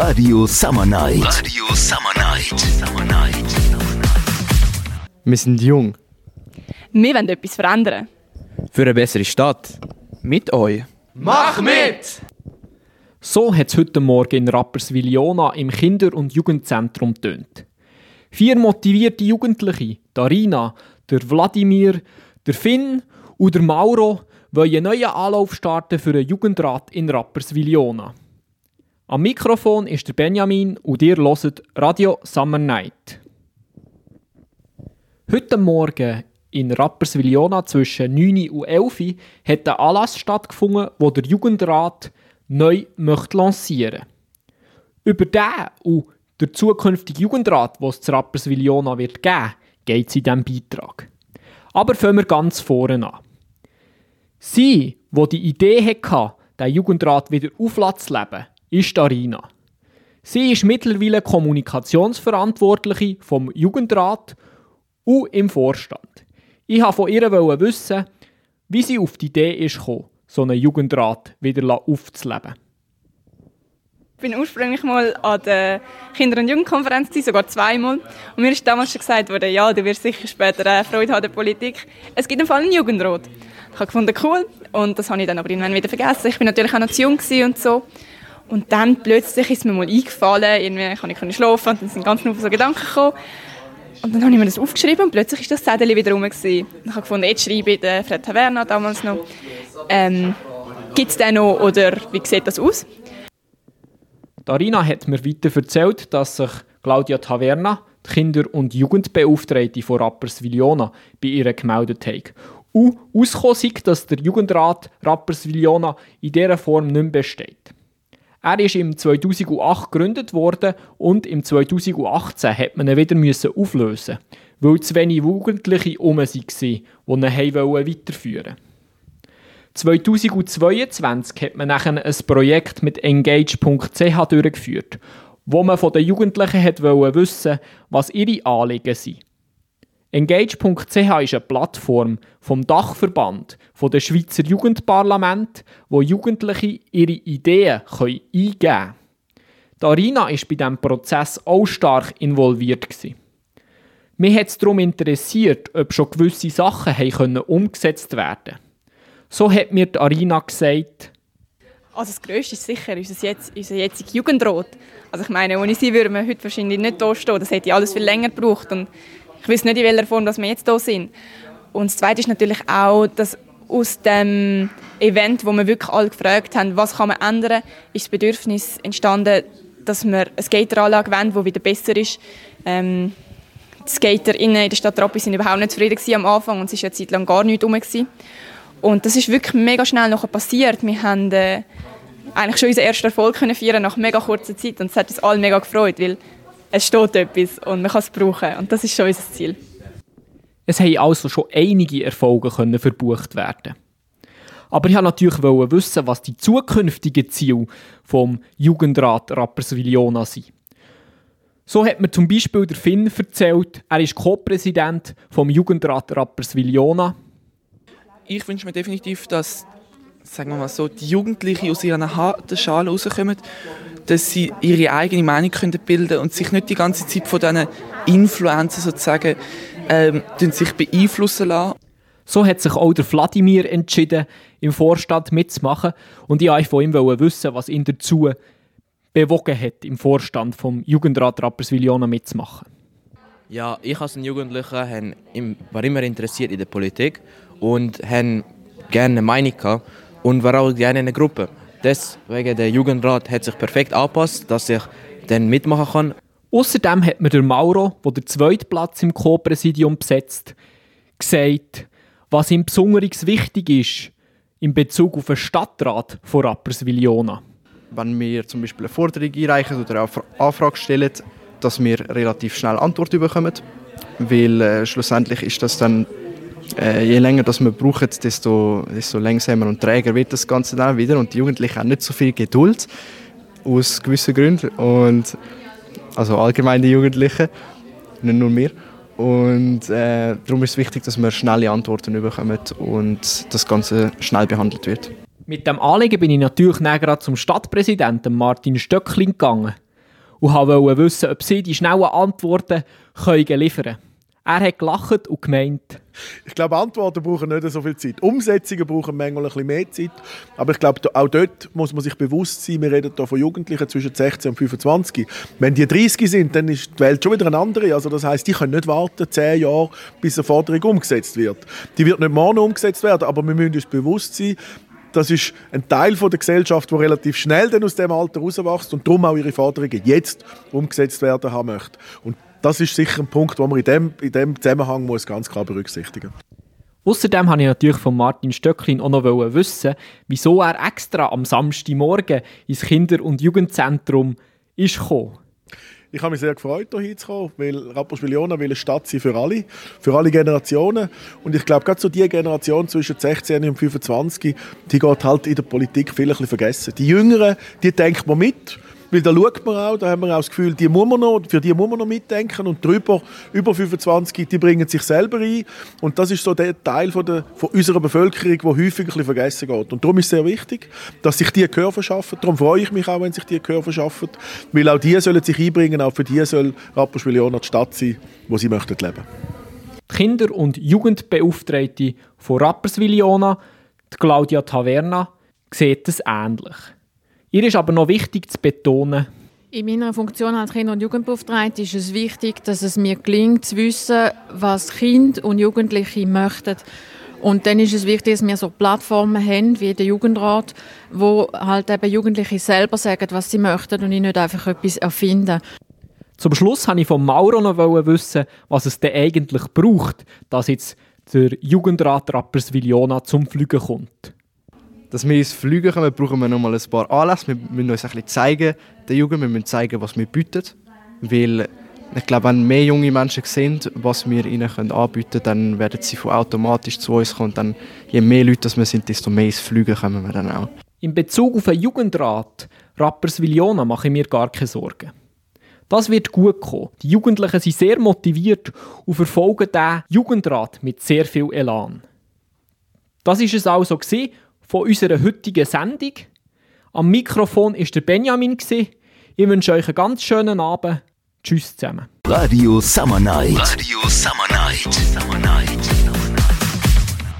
Radio Summer Night. Radio Summer Night. Summer Night. Wir sind jung. Wir wollen etwas verändern. Für eine bessere Stadt. Mit euch. Mach mit! So hat es heute Morgen in Rapperswil-Jona im Kinder- und Jugendzentrum tönt. Vier motivierte Jugendliche, Darina, der Wladimir, der Finn und der Mauro, wollen einen neuen Anlauf starten für einen Jugendrat in Rapperswil-Jona. Am Mikrofon ist der Benjamin und ihr hört Radio Summer Night. Heute Morgen in Rapperswil-Jona zwischen 9 und 11 Uhr hat ein Anlass stattgefunden, wo der Jugendrat neu möchte lancieren Über den und der zukünftige Jugendrat, den es Rapperswil-Jona wird geben, geht es in diesem Beitrag. Aber fangen wir ganz vorne an. Sie, die die Idee hatte, den Jugendrat wieder aufzuleben, ist Arina. Sie ist mittlerweile Kommunikationsverantwortliche vom Jugendrat und im Vorstand. Ich wollte von ihr wissen, wie sie auf die Idee gekommen, so einen Jugendrat wieder aufzuleben. Ich bin ursprünglich mal an der Kinder- und Jugendkonferenz, sogar zweimal. Und mir ist damals schon gesagt worden, ja, du wirst sicher später Freude haben der Politik. Es gibt im Fall einen Jugendrat. Ich habe gefunden, cool. Und das habe ich dann aber irgendwann wieder vergessen. Ich bin natürlich auch noch zu jung und so. Und dann plötzlich ist mir mal eingefallen, irgendwie kann ich schlafen und dann sind ganz viele so Gedanken gekommen. Und dann habe ich mir das aufgeschrieben und plötzlich ist das Zettel wieder rum. Gewesen. Ich habe gefunden, jetzt schreibe ich den Fred Taverna damals noch. Ähm, Gibt es den noch oder wie sieht das aus? Darina hat mir weiter erzählt, dass sich Claudia Taverna, die Kinder- und Jugendbeauftragte von Rapperswil-Jona, bei ihr gemeldet hat. Und ausgekommen ist, dass der Jugendrat Rapperswil-Jona in dieser Form nicht mehr besteht. Er ist im 2008 gegründet worden und im 2018 hat man ihn wieder auflösen weil zu wenig Jugendliche um waren, die ihn weiterführen wollten. 2022 hat man nachher ein Projekt mit engage.ch durchgeführt, wo man von den Jugendlichen hat wissen was ihre Anliegen sind. Engage.ch ist eine Plattform vom Dachverband von der Schweizer Jugendparlament, wo Jugendliche ihre Ideen eingeben können. Arina war bei diesem Prozess auch stark involviert. Mich hat es darum interessiert, ob schon gewisse Sachen haben umgesetzt werden können. So hat mir die Arina gesagt, also das Größte ist sicher unser, jetzt, unser jetziger Jugendrat. Also ich meine, ohne sie würden wir heute wahrscheinlich nicht hier stehen. Das hätte alles viel länger gebraucht. Und ich weiß nicht, in welcher Form dass wir jetzt hier sind. Und das Zweite ist natürlich auch, dass aus dem Event, wo wir wirklich alle gefragt haben, was kann man ändern, ist das Bedürfnis entstanden, dass wir eine Skateranlage wollen, die wieder besser ist. Ähm, die Skater in der Stadt Rappi sind überhaupt nicht zufrieden am Anfang und es war eine Zeit lang gar nichts rum. Und das ist wirklich mega schnell nachher passiert. Wir haben äh, eigentlich schon unseren ersten Erfolg können feiern nach mega kurzer Zeit und es hat uns alle mega gefreut, weil es steht etwas und man kann es brauchen und das ist schon unser Ziel. Es haben also schon einige Erfolge können verbucht werden. Aber ich wollte natürlich wissen, was die zukünftigen Ziele vom Jugendrat Rapperswil-Jona sind. So hat mir zum Beispiel der Finn erzählt, er ist Co-Präsident vom Jugendrat Rapperswil-Jona ich wünsche mir definitiv, dass sagen wir mal so, die Jugendlichen aus ihrer harten Schale rauskommen, dass sie ihre eigene Meinung können bilden und sich nicht die ganze Zeit von diesen Influencer sozusagen ähm, sich beeinflussen lassen. So hat sich auch der Wladimir entschieden, im Vorstand mitzumachen. Und ich wollte von ihm wissen, was ihn dazu bewogen hat, im Vorstand vom Jugendrat Rapperswil-Jona mitzumachen. Ja, ich als Jugendlicher war immer interessiert in der Politik und haben gerne eine Meinung gehabt und war auch gerne in einer Gruppe. Deswegen der Jugendrat hat sich perfekt angepasst, dass ich dann mitmachen kann. Außerdem hat mir der Mauro, der den zweiten Platz im Co-Präsidium besetzt, gesagt, was ihm besonders wichtig ist in Bezug auf den Stadtrat von Rapperswil-Jona. Wenn wir zum Beispiel eine Forderung einreichen oder eine Anfrage stellen, dass wir relativ schnell Antwort bekommen, weil äh, schlussendlich ist das dann äh, je länger das wir brauchen, desto, desto langsamer und träger wird das Ganze dann wieder und die Jugendlichen haben nicht so viel Geduld aus gewissen Gründen und also allgemein die Jugendlichen, nicht nur wir. Und äh, darum ist es wichtig, dass wir schnelle Antworten bekommen und das Ganze schnell behandelt wird. Mit dem Anliegen bin ich natürlich näher zum Stadtpräsidenten Martin Stöcklin gegangen. und wollte wissen, ob sie die schnellen Antworten liefern können. Er hat gelacht und gemeint. Ich glaube, Antworten brauchen nicht so viel Zeit. Umsetzungen brauchen manchmal ein bisschen mehr Zeit. Aber ich glaube, auch dort muss man sich bewusst sein, wir reden hier von Jugendlichen zwischen 16 und 25. Wenn die 30 sind, dann ist die Welt schon wieder eine andere. Also das heißt, die können nicht warten 10 Jahre, bis eine Forderung umgesetzt wird. Die wird nicht morgen umgesetzt werden, aber wir müssen uns bewusst sein, das ist ein Teil der Gesellschaft, der relativ schnell aus dem Alter rauswächst und darum auch ihre Forderungen jetzt umgesetzt werden haben möchte. Und das ist sicher ein Punkt, den man in dem, in dem Zusammenhang muss ganz klar berücksichtigen muss. Außerdem wollte ich natürlich von Martin Stöcklin auch noch wissen, wieso er extra am Samstagmorgen ins Kinder- und Jugendzentrum ist gekommen. Ich habe mich sehr gefreut, hier hinzukommen, weil Rapperswil-Jona will eine Stadt sein für alle, für alle Generationen. Und ich glaube, gerade so die Generation zwischen 16 und 25, die geht halt in der Politik viel ein bisschen vergessen. Die Jüngeren, die denkt man mit weil da schaut man auch, da haben wir auch das Gefühl, die muss man noch, für die muss man noch mitdenken und drüber, über 25, die bringen sich selber ein. Und das ist so der Teil von, der, von unserer Bevölkerung, der häufig ein bisschen vergessen geht. Und darum ist es sehr wichtig, dass sich die Gehör verschaffen. Darum freue ich mich auch, wenn sich die Gehör verschaffen. Weil auch die sollen sich einbringen, auch für die soll Rapperswil-Jona die Stadt sein, wo sie möchten leben. Die Kinder- und Jugendbeauftragte von Rapperswil-Jona, Claudia Taverna, sieht es ähnlich. Ihr ist aber noch wichtig zu betonen, in meiner Funktion als Kinder- und Jugendbeauftragte ist es wichtig, dass es mir gelingt zu wissen, was Kinder und Jugendliche möchten. Und dann ist es wichtig, dass wir so Plattformen haben, wie der Jugendrat, wo halt eben Jugendliche selber sagen, was sie möchten und nicht einfach etwas erfinden. Zum Schluss wollte ich von Mauro noch wissen, was es denn eigentlich braucht, dass jetzt der Jugendrat Rapperswil-Jona zum Fliegen kommt dass wir ins Fliegen kommen, brauchen wir noch mal ein paar Anlässe. Wir müssen uns ein bisschen zeigen, der Jugend, wir müssen zeigen, was wir bieten. Weil ich glaube, wenn mehr junge Menschen sehen, was wir ihnen anbieten können, dann werden sie von automatisch zu uns kommen. Dann, je mehr Leute wir sind, desto mehr ins Fliegen kommen wir dann auch. In Bezug auf den Jugendrat Rapperswil-Jona mache ich mir gar keine Sorgen. Das wird gut kommen. Die Jugendlichen sind sehr motiviert und verfolgen diesen Jugendrat mit sehr viel Elan. Das ist es also gewesen von unserer heutigen Sendung. Am Mikrofon ist der Benjamin. Ich wünsche euch einen ganz schönen Abend. Tschüss zusammen. Radio Summer Night. Radio Summer Night. Summer Night.